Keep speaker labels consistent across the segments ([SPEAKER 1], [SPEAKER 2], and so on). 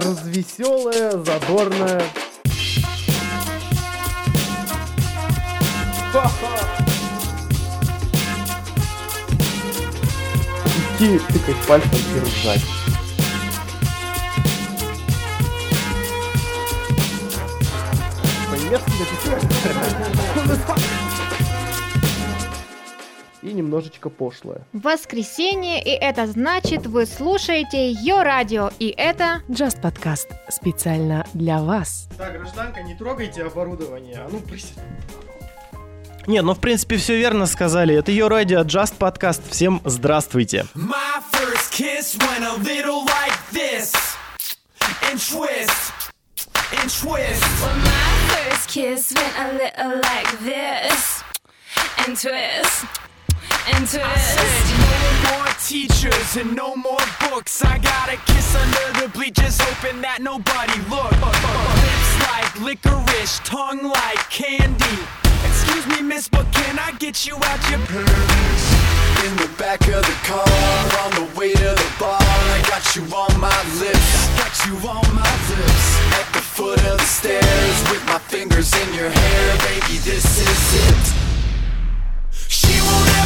[SPEAKER 1] развеселая, задорная. Идти тыкать пальцем и ржать. По-немецки написано. Немножечко пошлое.
[SPEAKER 2] Воскресенье, и это значит, вы слушаете ее радио, и это...
[SPEAKER 3] Just подкаст специально для вас.
[SPEAKER 1] Так, гражданка, не трогайте оборудование. А ну, присядь.
[SPEAKER 4] Нет, ну в принципе все верно сказали. Это ее радио Just подкаст. Всем здравствуйте.
[SPEAKER 5] My first kiss went a little like this. And twist. And twist.
[SPEAKER 6] Well, my first kiss went a little like this, and twist, and
[SPEAKER 5] I said no more teachers and no more books. I got a kiss under the bleachers, hoping that nobody looked. Lips like licorice, tongue like candy. Excuse me, miss, but can I get you out your purse? In the back of the car, on the way to the bar, I got you on my lips. I got you on my lips. At the foot of the stairs, with my fingers in your hair, baby, this is it.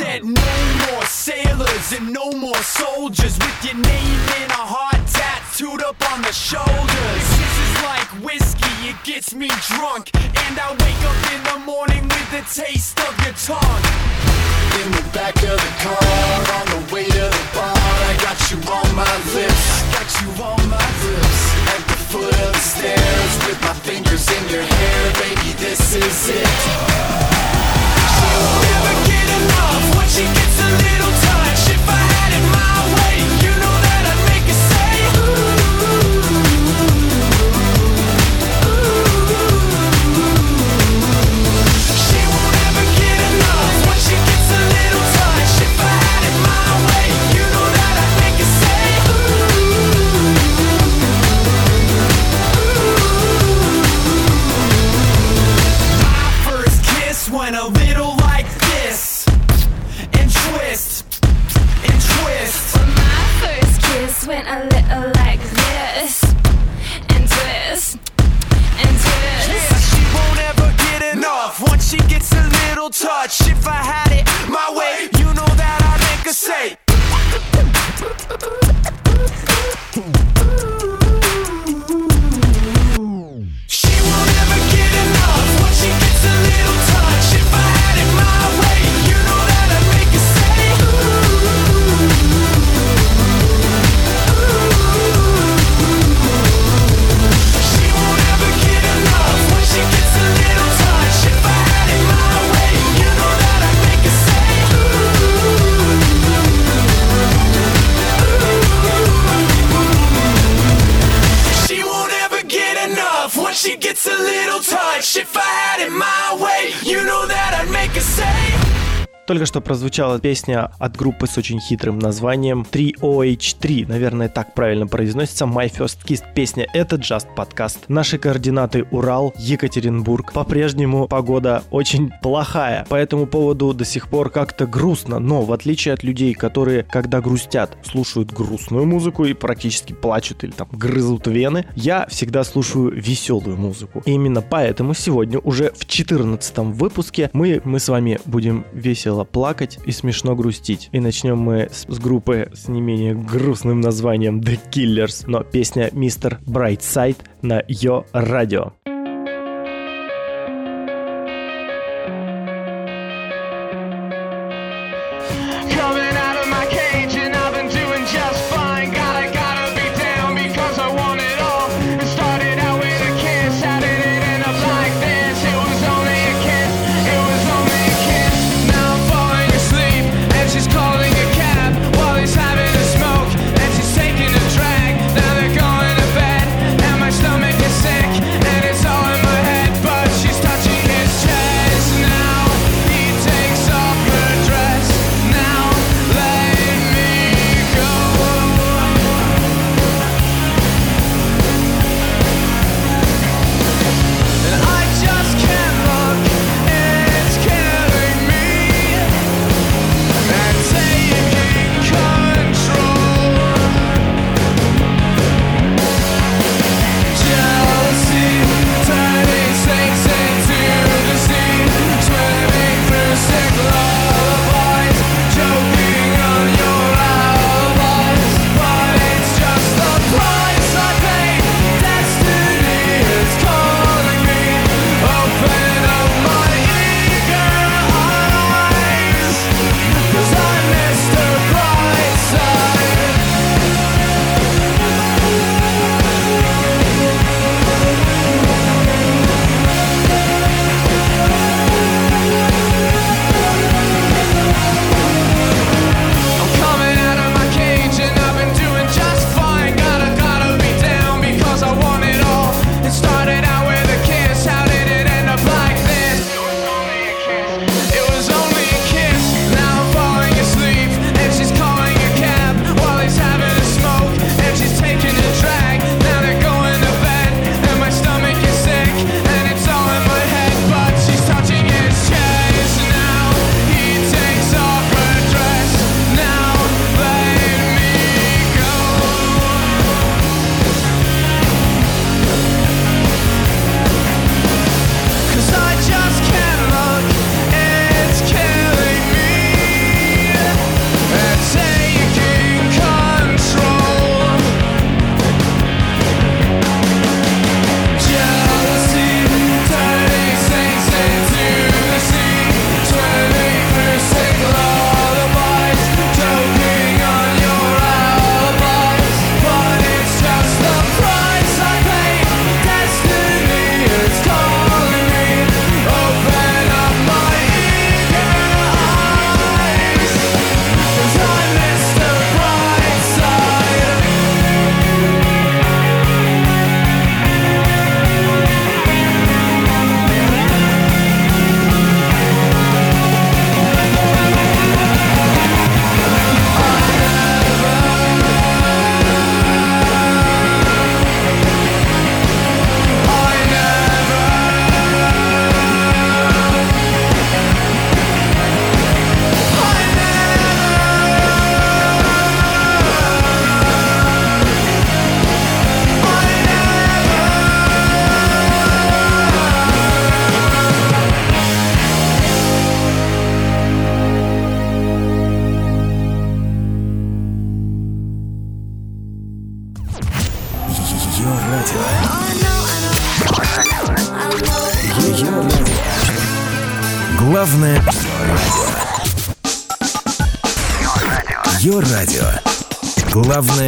[SPEAKER 5] said no more sailors and no more soldiers with your name in a heart tattooed up on the shoulders. This is like whiskey, it gets me drunk, and I wake up in the morning with the taste of your tongue. In the back of the car, on the way to the bar, I got you on my lips. I got you on my lips. At the foot of the stairs, with my fingers in your hair, baby, this is it. She won't ever get enough she If I had
[SPEAKER 4] Только что прозвучала песня от группы с очень хитрым названием 3OH3. Наверное, так правильно произносится. My First Kiss. Песня это Just подкаст. Наши координаты Урал, Екатеринбург. По-прежнему погода очень плохая. По этому поводу до сих пор как-то грустно. Но в отличие от людей, которые, когда грустят, слушают грустную музыку и практически плачут или там грызут вены, я всегда слушаю веселую музыку. И именно поэтому сегодня уже в 14 выпуске мы, мы с вами будем весело плакать и смешно грустить. И начнем мы с, с группы с не менее грустным названием The Killers, но песня Мистер Brightside на Йо Радио.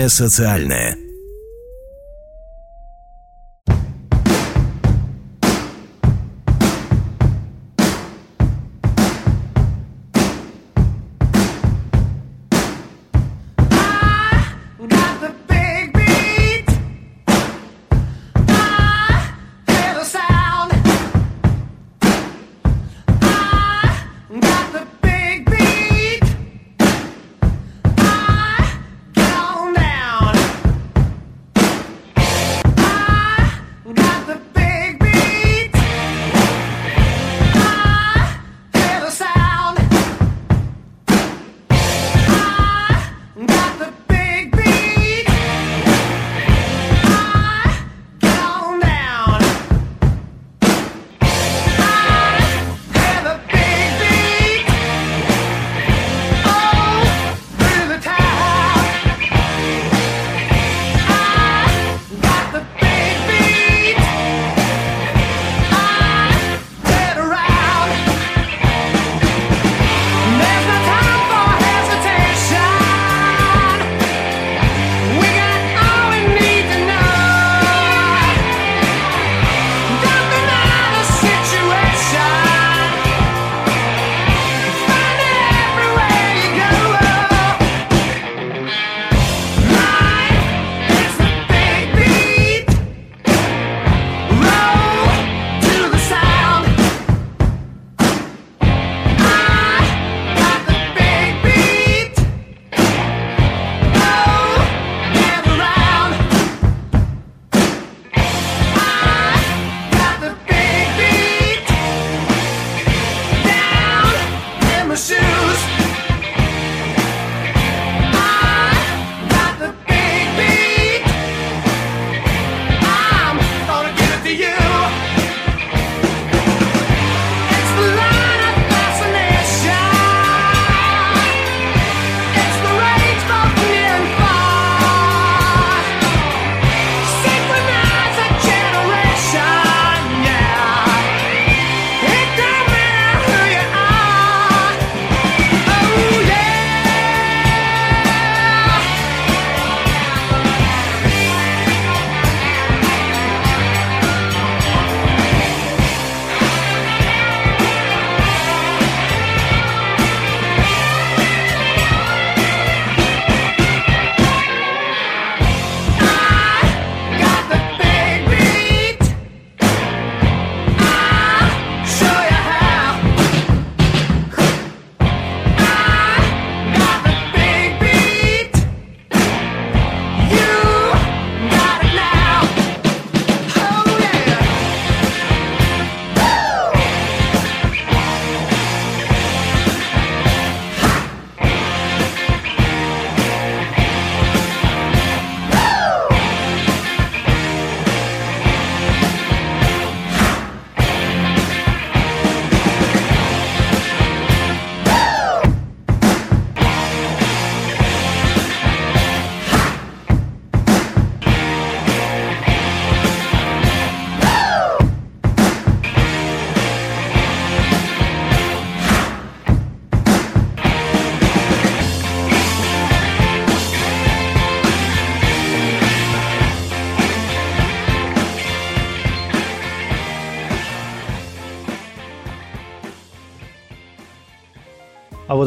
[SPEAKER 7] Социальное.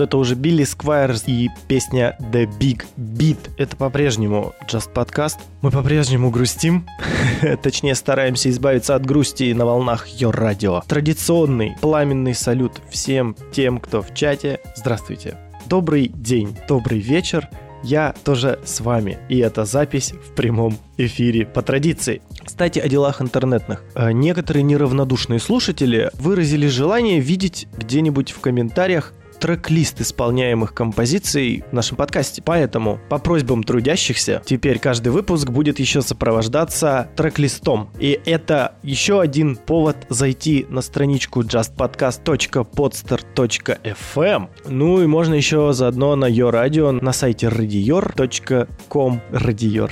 [SPEAKER 4] это уже Билли Сквайрс и песня The Big Beat. Это по-прежнему Just Podcast. Мы по-прежнему грустим, точнее стараемся избавиться от грусти на волнах ее радио. Традиционный пламенный салют всем тем, кто в чате. Здравствуйте. Добрый день, добрый вечер. Я тоже с вами, и это запись в прямом эфире по традиции. Кстати, о делах интернетных. Э, некоторые неравнодушные слушатели выразили желание видеть где-нибудь в комментариях трек-лист исполняемых композиций в нашем подкасте. Поэтому, по просьбам трудящихся, теперь каждый выпуск будет еще сопровождаться трек-листом. И это еще один повод зайти на страничку justpodcast.podster.fm. Эм. Ну и можно еще заодно на ее радио на сайте radior.com radior.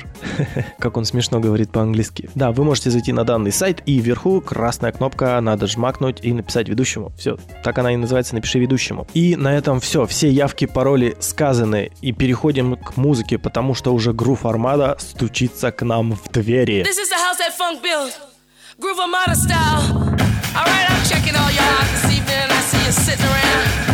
[SPEAKER 4] Как он смешно говорит по-английски. Да, вы можете зайти на данный сайт и вверху красная кнопка, надо жмакнуть и написать ведущему. Все, так она и называется, напиши ведущему. И и на этом все. Все явки, пароли сказаны. И переходим к музыке, потому что уже грув Армада стучится к нам в двери.
[SPEAKER 8] This is the house that funk built. Groove Armada style. All right, I'm checking all y'all out this evening. I see you sitting around.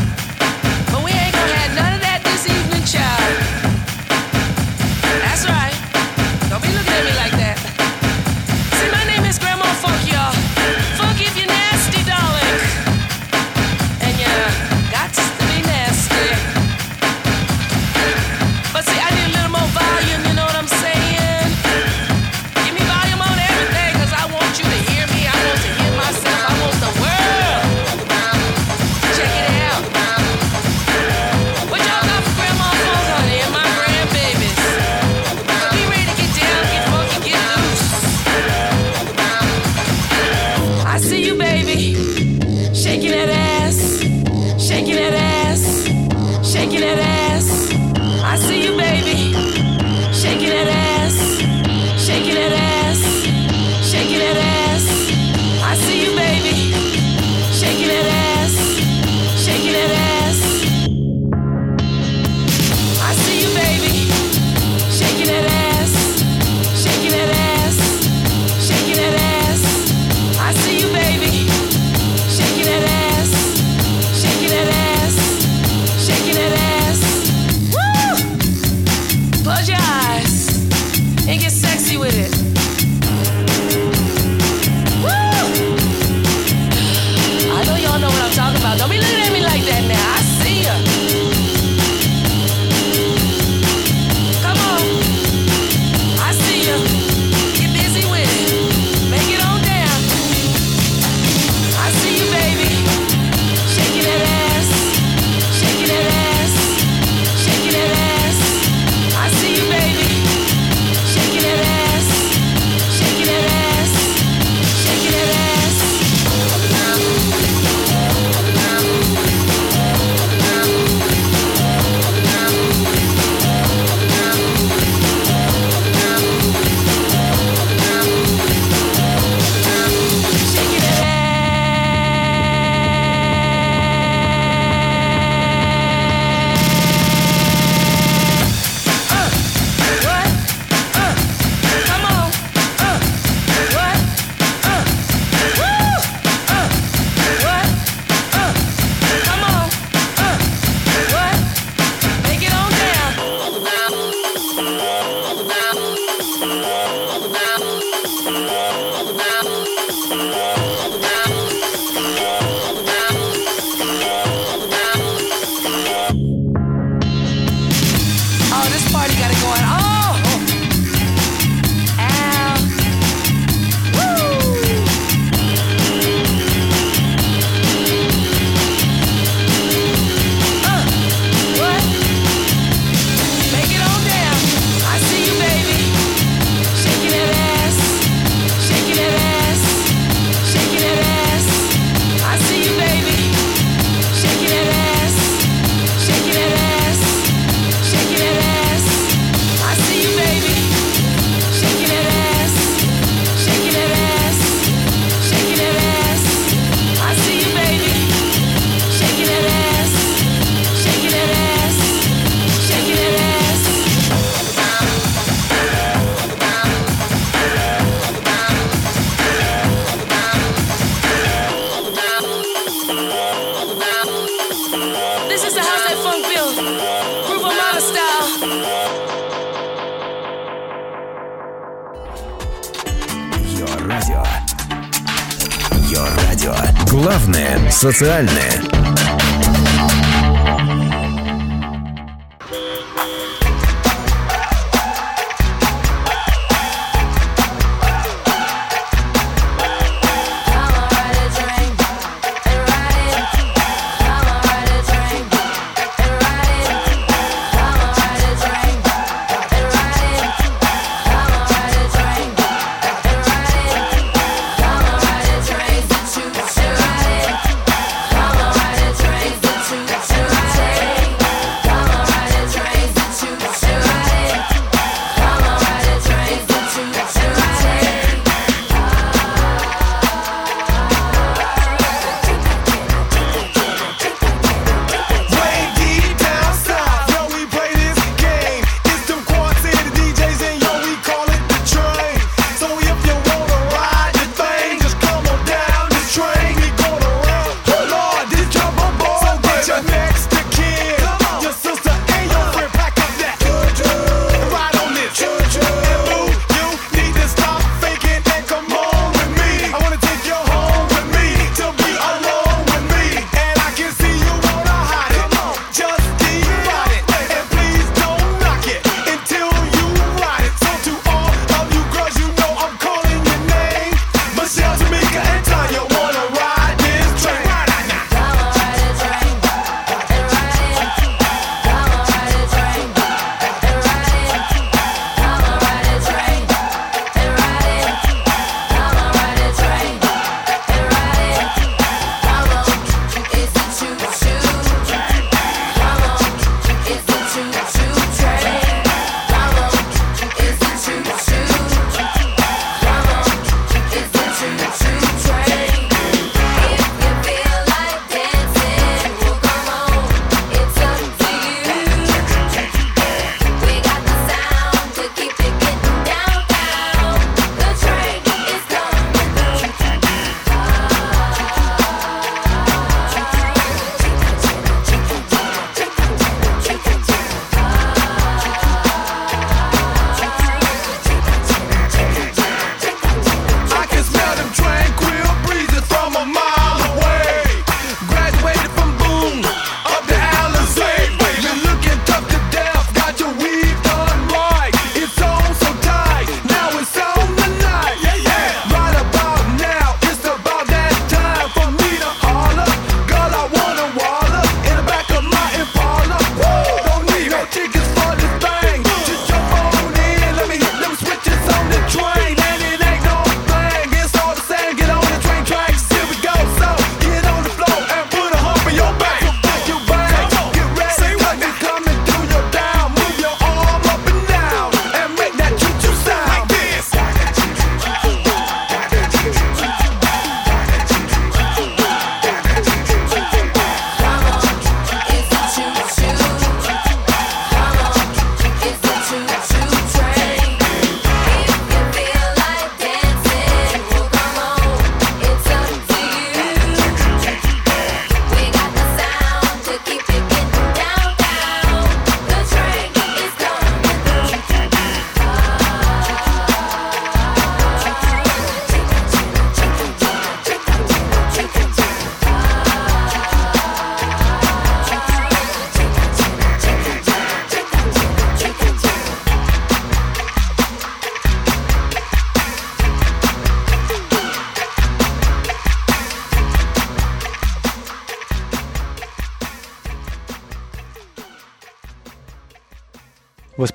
[SPEAKER 7] Социальное.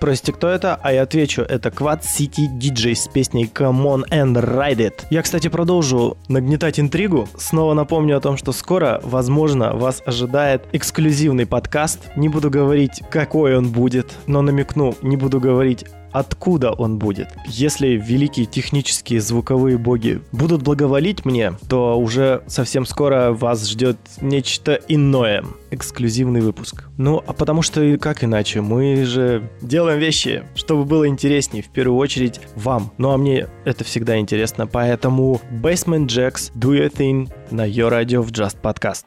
[SPEAKER 4] спросите, кто это, а я отвечу, это Quad City DJ с песней Come On and Ride It. Я, кстати, продолжу нагнетать интригу. Снова напомню о том, что скоро, возможно, вас ожидает эксклюзивный подкаст. Не буду говорить, какой он будет, но намекну, не буду говорить откуда он будет. Если великие технические звуковые боги будут благоволить мне, то уже совсем скоро вас ждет нечто иное. Эксклюзивный выпуск. Ну, а потому что как иначе? Мы же делаем вещи, чтобы было интереснее, в первую очередь вам. Ну, а мне это всегда интересно, поэтому Basement Jacks, Do Your Thing на Your Radio в Just Podcast.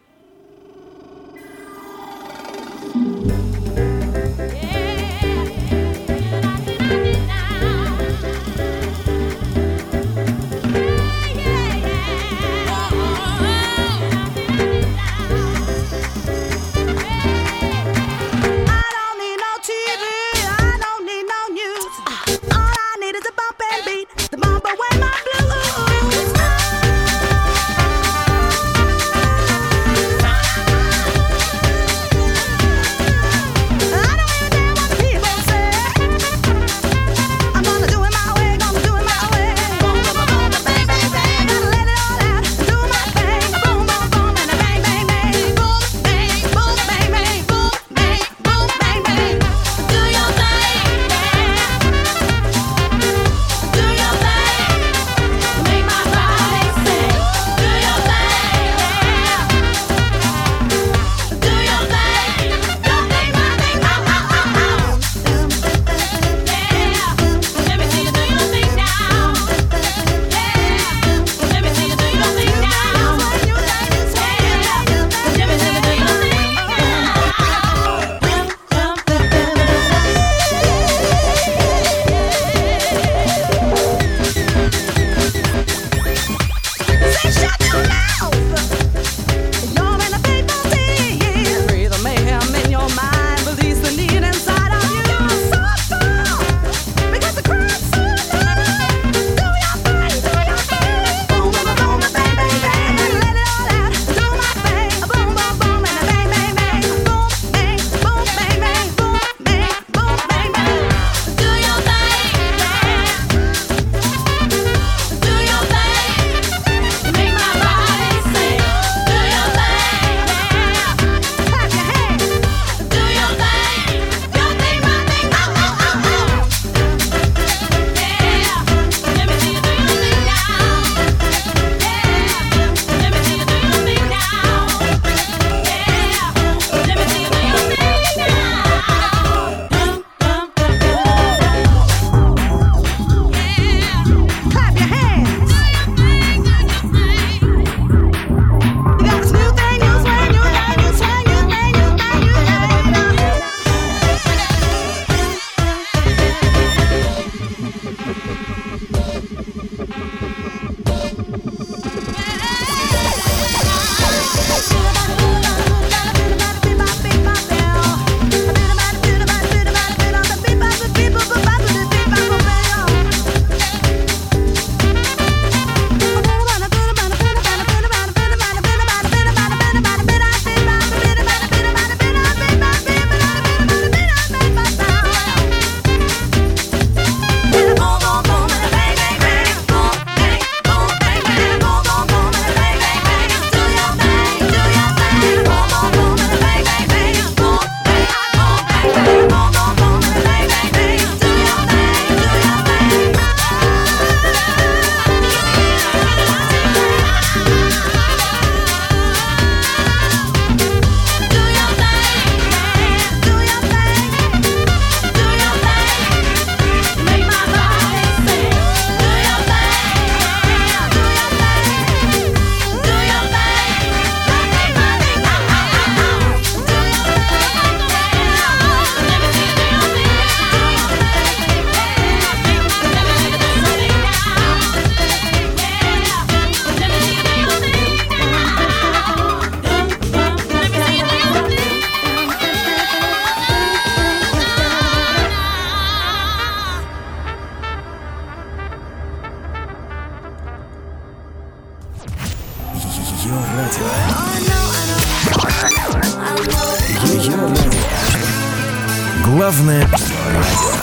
[SPEAKER 7] Главное радио.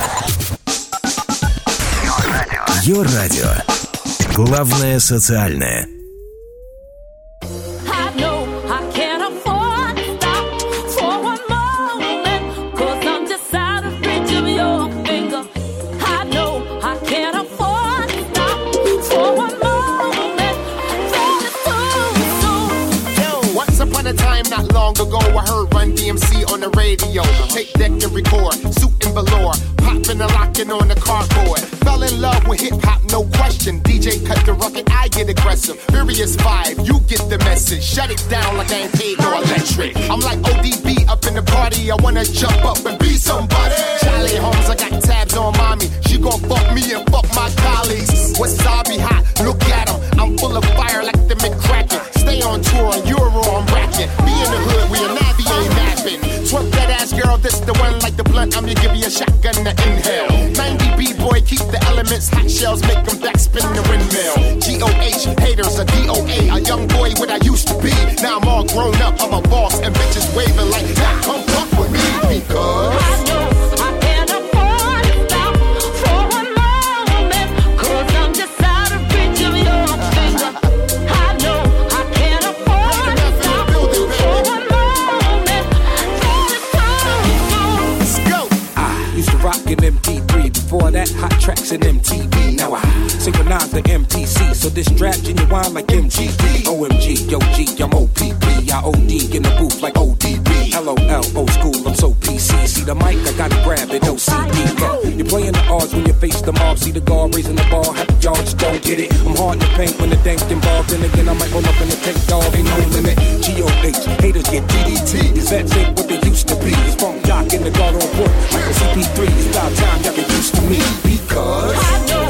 [SPEAKER 7] Йо-радио. Главное социальное.
[SPEAKER 9] On. Fell in love with hip hop, no question. DJ cut the rocket, I get aggressive. Furious five, you get the message. Shut it down like I ain't paid no electric. I'm like ODB up in the party, I wanna jump up and be somebody. Charlie Holmes, I got tabs on mommy. She gon' fuck me and fuck my colleagues. Wasabi hot, look at 'em. I'm full of fire like the McCracken. Stay on tour, Euro, I'm racking. Be in the hood, we a Navi ain't napping. Twerk that ass girl, this the one like the blunt. I'm gonna give you a shotgun to inhale. 90 B-boy, keep the elements, hot shells, make them backspin the windmill. G-O-H, haters, a D-O-A, a young boy what I used to be. Now I'm all grown up, I'm a boss, and bitches waving like, nah,
[SPEAKER 10] rocking MTV. Before that, hot tracks in MTV. Now I synchronize the MPC. So this strap genuine like MGD. OMG, yo G, I'm OPP. I OD in the booth like ODB. LOL, old school, I'm so PC. See the mic, I gotta grab it, OCD. Yeah. You're playing the odds when you face the mob. See the guard raising the bar, y'all just don't get it. I'm hard to paint when the dank involved. Then again, I might roll up in the tank dog, ain't no limit. GOH, haters get DDT. Is that ain't what they used to be. It's funk jock in the guard on board. Like a CP3, it's about time y'all get used to me. Because.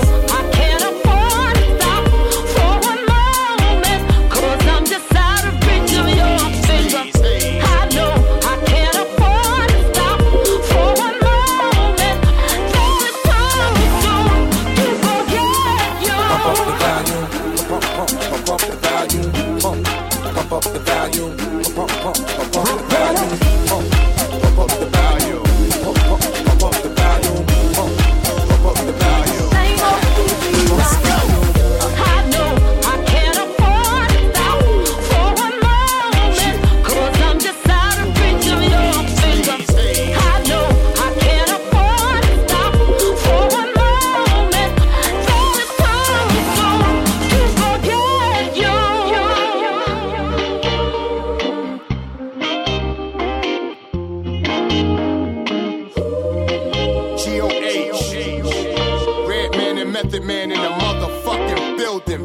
[SPEAKER 9] In the motherfucking building.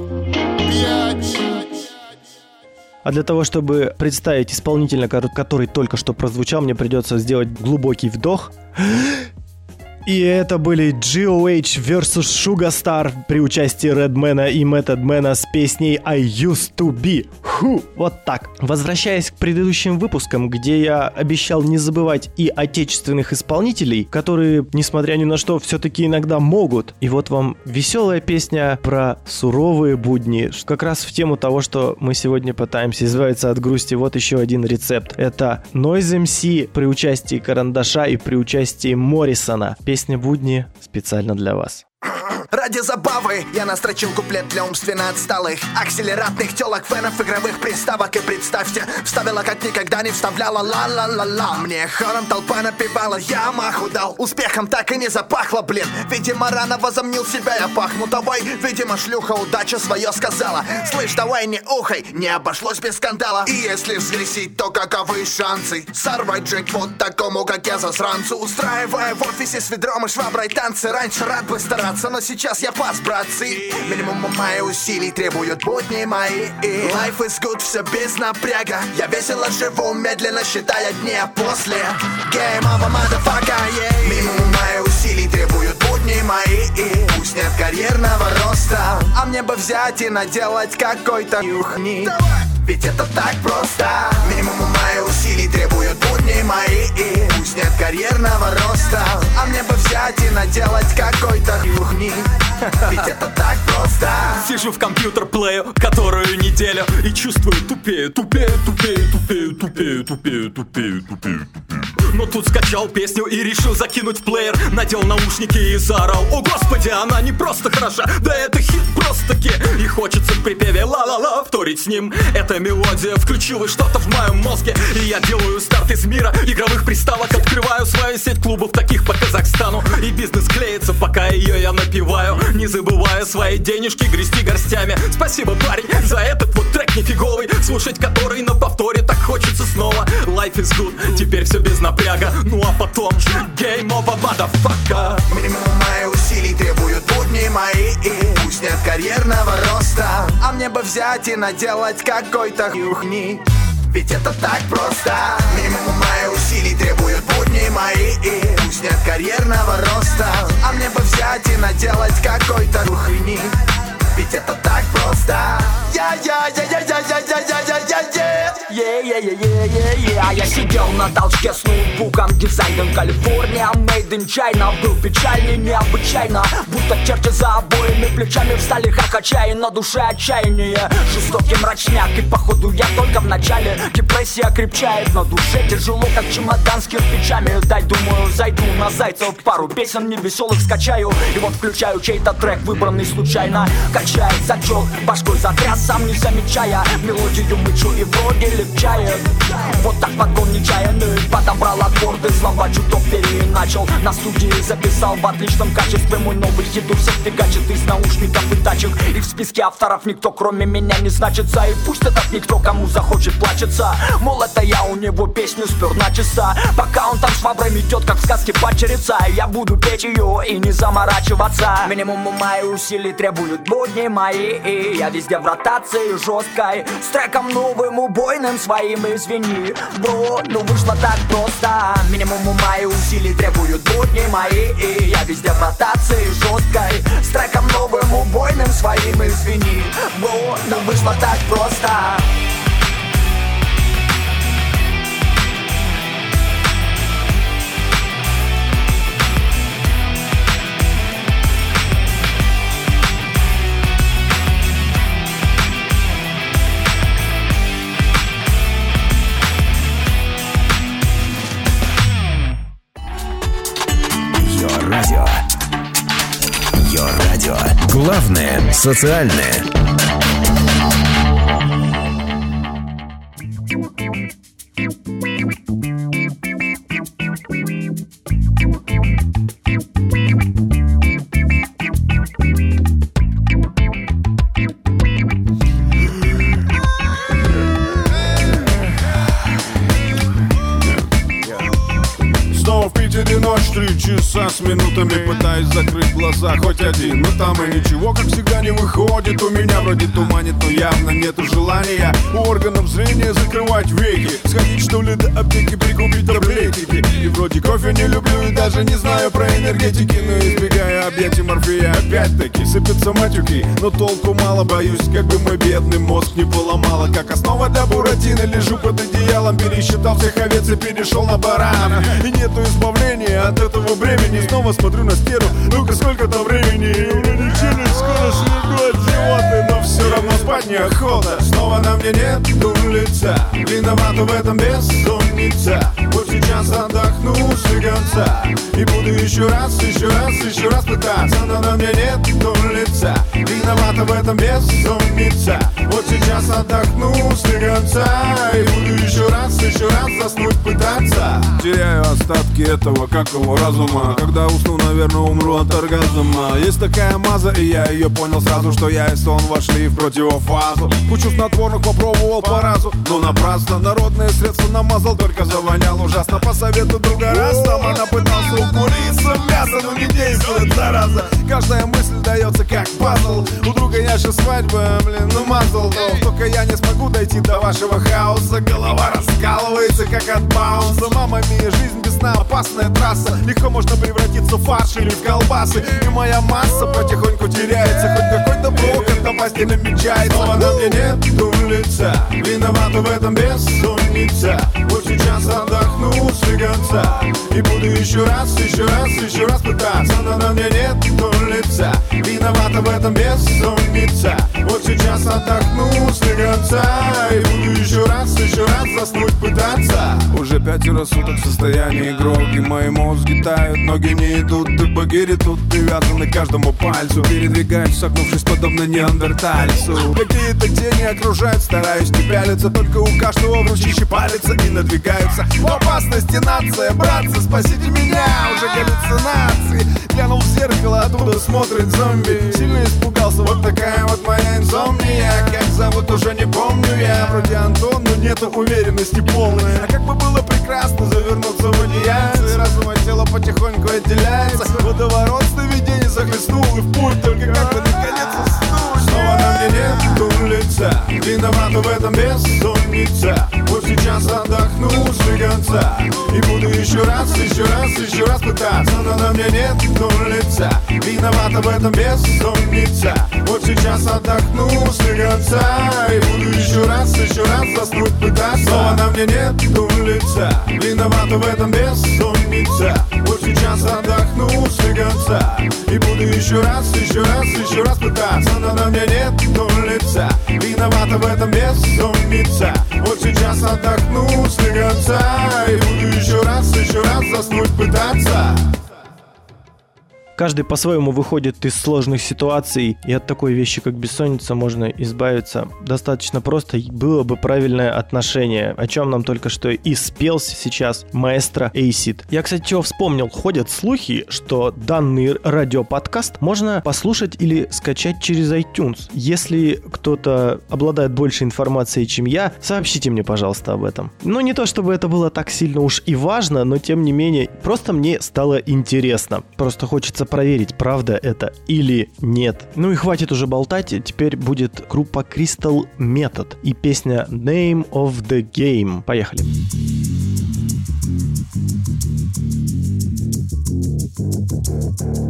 [SPEAKER 9] Biatch.
[SPEAKER 4] А для того, чтобы представить исполнителя, который только что прозвучал, мне придется сделать глубокий вдох. И это были GOH vs Sugar Star при участии Redmana и Methodmana с песней I Used To Be. Ху, вот так. Возвращаясь к предыдущим выпускам, где я обещал не забывать и отечественных исполнителей, которые, несмотря ни на что, все-таки иногда могут. И вот вам веселая песня про суровые будни, как раз в тему того, что мы сегодня пытаемся избавиться от грусти. Вот еще один рецепт. Это Noise MC при участии Карандаша и при участии Моррисона. Песня «Будни» специально для вас.
[SPEAKER 11] Ради забавы я настрочил куплет для умственно отсталых Акселератных телок, фенов, игровых приставок. И представьте, вставила как никогда не вставляла. Ла-ла-ла-ла. Мне хором толпа напевала, я маху дал. Успехом так и не запахло, блин. Видимо, рано возомнил себя, я пахну тобой. Видимо, шлюха удача свое сказала. Слышь, давай не ухай, не обошлось без скандала. И если взгресить, то каковы шансы? Сорвать джекпот такому, как я, засранцу. Устраивая в офисе с ведром и шваброй танцы. Раньше рад бы стараться, но сейчас я пас, братцы. Минимум мои усилий требуют будни мои. И Life is good, все без напряга. Я весело живу, медленно считая дни а после of a motherfucker, yeah. Минимум мои усилий требуют будни мои. И пусть нет карьерного роста А мне бы взять и наделать какой-то нюхни. Ведь это так просто. Минимум мои усилий требуют будни мои. И нет карьерного роста А мне бы взять и наделать какой-то юхни Ведь это так просто.
[SPEAKER 12] Сижу в компьютер-плею, которую неделю И чувствую тупею, тупею, тупею, тупею, тупею, тупею, тупею, тупею, Но тут скачал песню и решил закинуть в плеер Надел наушники и заорал. О господи, она не просто хороша, да это хит просто-таки! И хочется в припеве ла-ла-ла вторить с ним. Эта мелодия включилась что-то в моем мозге И я делаю старт из мира игровых приставок Открываю свою сеть клубов таких по Казахстану. И бизнес клеится, пока ее я напиваю. Не забывая свои денежки грести горстями. Спасибо, парень, за этот вот трек нифиговый. Слушать который на повторе так хочется снова. Life is good, теперь все без напряга. Ну а потом Game over, motherfucker.
[SPEAKER 11] Минимум моих усилий требуют будни мои И пусть нет карьерного роста. А мне бы взять и наделать какой-то юхни ведь это так просто. Минимум моих усилий требуют будни мои И пусть нет карьерного роста А мне бы взять и наделать какой-то хуйни Ведь это так просто
[SPEAKER 13] Yeah-yeah-yeah-yeah-yeah-yeah-yeah А я сидел на толчке с ноутбуком Дизайном Калифорния. Made in China Был печальный необычайно. Будто черти за обоими плечами Встали как отчаяние на душе отчаяние Жестокий мрачняк И походу я только в начале. Депрессия крепчает На душе тяжело как чемодан с кирпичами. Дай думаю зайду на зайцев Пару песен невеселых скачаю. И вот включаю чей-то трек Выбранный случайно. Качает зачет Башкой затряс сам не замечая. Мелодию мычу и вроде легчает Вот так подгон нечаянный Подобрал аккорды, слова чуток переначал. На студии записал в отличном качестве Мой новый хит у всех фигачит из наушников и тачек. И в списке авторов никто кроме меня не значится. И пусть этот никто кому захочет плачется. Мол это я у него песню спер на часа. Пока он там шваброй метет как в сказке падчерица Я буду петь ее и не заморачиваться. Минимум мои усилий требуют будни мои. И я везде в ротации жесткой С треком новым убойным своим извини. Бро, ну вышло так просто. Минимум мои усилий требуют будни мои. И я везде в ротации жесткой. С треком новым убойным своим извини. Бро, ну вышло так просто
[SPEAKER 7] Йо-радио. Йо-радио. Главное социальное.
[SPEAKER 14] С минутами Пытаюсь закрыть глаза, хоть один Но там и ничего, как всегда, не выходит. У меня вроде туманит, но явно нету желания У органов зрения закрывать веки. Сходить что ли до аптеки, прикупить таблетики. И вроде кофе не люблю и даже не знаю про энергетики. Но избегаю объятий морфея опять-таки Сыпятся матюки, но толку мало Боюсь, как бы мой бедный мозг не поломало. Как основа для буратино лежу под одеялом Пересчитал всех овец и перешел на барана. И нету избавления от этого бремени Снова смотрю на стеру, ну-ка сколько там времени вроде челюсть скоро сведу от Но все равно спать неохота Снова на мне нет лица Виновата в этом бессонница Вот сейчас отдохну слегонца И буду еще раз, еще раз, еще раз пытаться Но на мне нет лица Виновата в этом бессонница Вот сейчас отдохну слегонца И буду еще раз, еще раз заснуть пытаться. Теряю остатки этого какого разума Когда усну, наверное, умру от оргазма. Есть такая маза, и я ее понял сразу Что я и сон вошли в противофазу. Кучу снотворных попробовал по разу Но напрасно. Народные средства намазал Только завонял ужасно. По совету друга раз Там она пытался укуриться. Мясо Но не действует, зараза. Каждая мысль дается как пазл. У друга я сейчас свадьба, блин, ну мазал Но только я не смогу дойти до вашего хаоса. Голова раскалывается, как от баунса Мама мия, жизнь без сна, опасная трасса. Легко можно превратиться в фарш или в колбасы. И моя масса потихоньку теряется. Хоть какой-то блок от напасти намечается. Но на мне нет лица. Виновата в этом бессонница. Вот сейчас отдохну с двигаться И буду еще раз, еще раз, еще раз пытаться. Но на мне нет лица. Виновата в этом бессонница. Вот сейчас отдохну с конца И буду еще раз, еще раз заснуть пытаться. Уже пятеро суток в состоянии гроги Мои мозги тают, ноги не идут Ты в багире тут привязаны каждому пальцу. Передвигаюсь, согнувшись подобно неандертальцу. Какие-то тени окружают, стараюсь не пялиться Только у каждого в ручище палится и надвигаются В опасности нация, братцы, спасите меня Уже галлюцинации. Глянул в зеркало, оттуда смотрит зомби. Сильно испугался, вот такая вот моя инсомния. Как зовут, уже не помню я. Вроде Антон, но нету уверенности полной. А как бы было прекрасно завернуться в одеяльце. Разум от тела потихоньку отделяется. Водоворот сновидений захлестнул и в путь. Только как бы наконец уснуть Снова на мне нету лица. Виновата в этом бессонница Вот сейчас отдохну с конца И буду еще раз, еще раз, еще раз пытаться. Но на мне нету лица. Виновата в этом бессонница Вот сейчас отдохну с конца И буду еще раз, еще раз заснуть пытаться. Снова на мне нету лица. Виновата в этом бессонница Вот сейчас отдохну с конца И буду еще раз, еще раз, еще раз пытаться Но на мне нету лица. Виновата в этом бессонница Вот сейчас отдохну с конца И буду еще раз, еще раз заснуть пытаться
[SPEAKER 4] Каждый по-своему выходит из сложных ситуаций, и от такой вещи, как бессонница, можно избавиться достаточно просто. Было бы правильное отношение, о чем нам только что и спелся сейчас маэстро Эйсид. Я, кстати, чего вспомнил, ходят слухи, что данный радиоподкаст можно послушать или скачать через iTunes. Если кто-то обладает больше информацией, чем я, сообщите мне, пожалуйста, об этом. Ну, не то чтобы это было так сильно уж и важно, но тем не менее, просто мне стало интересно. Просто хочется проверить, правда это или нет. Ну и хватит уже болтать, теперь будет группа Crystal Method и песня Name of the Game. Поехали.
[SPEAKER 15] Listen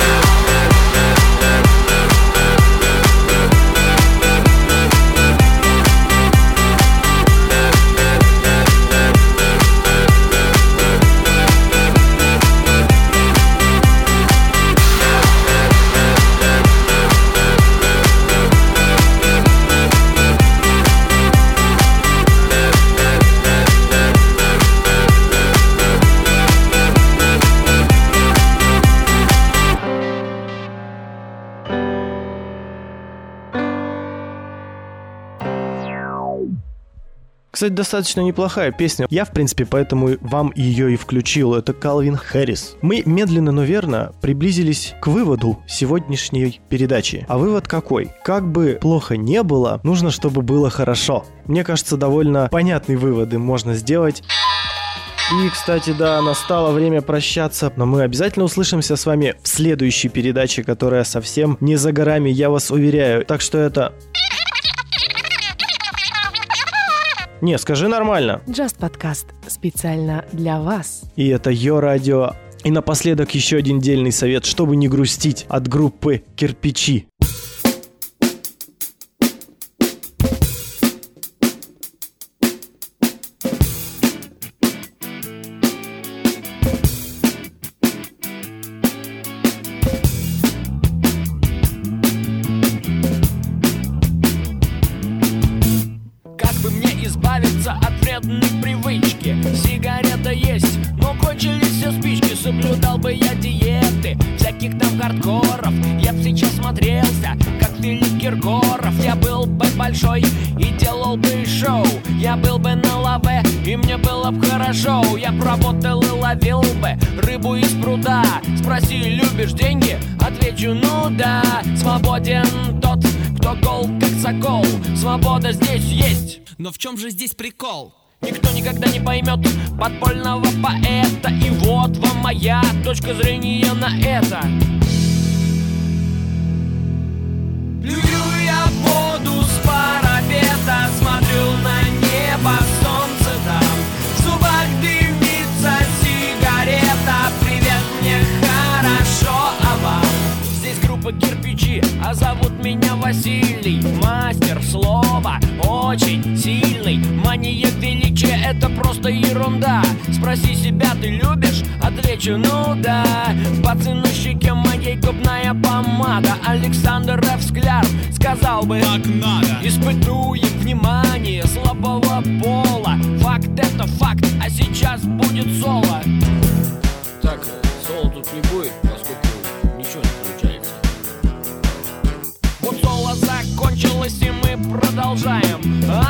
[SPEAKER 4] Кстати, достаточно неплохая песня. Я, в принципе, поэтому вам ее и включил. Это Калвин Хэрис. Мы медленно, но верно приблизились к выводу сегодняшней передачи. А вывод какой? Как бы плохо не было, нужно, чтобы было хорошо. Мне кажется, довольно понятные выводы можно сделать. И, кстати, да, настало время прощаться, но мы обязательно услышимся с вами в следующей передаче, которая совсем не за горами, я вас уверяю. Так что это... Не, скажи нормально.
[SPEAKER 3] Just подкаст специально для вас.
[SPEAKER 4] И это Йо Радио. И напоследок еще один дельный совет, чтобы не грустить от группы «Кирпичи».
[SPEAKER 16] Это просто ерунда. Спроси себя, ты любишь? Отвечу, ну да. Пацан на щеке моей губная помада. Александр Эвскляр сказал бы Так надо. Испытуем внимание слабого пола. Факт это факт, а сейчас будет соло Так, соло тут не будет, поскольку ничего не получается. Вот соло закончилось и мы продолжаем.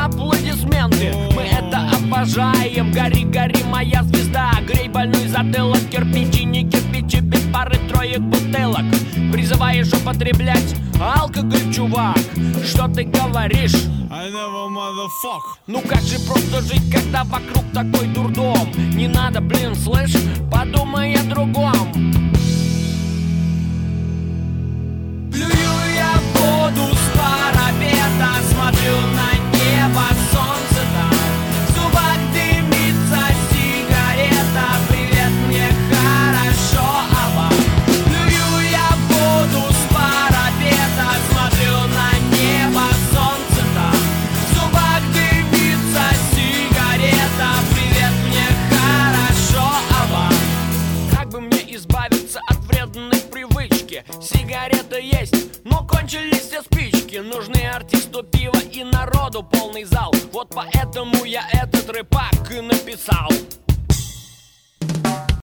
[SPEAKER 16] Аплодисменты, мы это обожаем. Гори, гори, моя звезда. Грей больной затылок, кирпичи, не кирпичи Без пары троек бутылок. Призываешь употреблять алкоголь, чувак. Что ты говоришь?
[SPEAKER 12] I never motherfuck.
[SPEAKER 16] Ну как же просто жить, когда вокруг такой дурдом? Не надо, блин, слышь, подумай о другом привычки? Сигарета есть, но кончились все спички Нужны артисту пива и народу полный зал Вот поэтому я этот рэпак и написал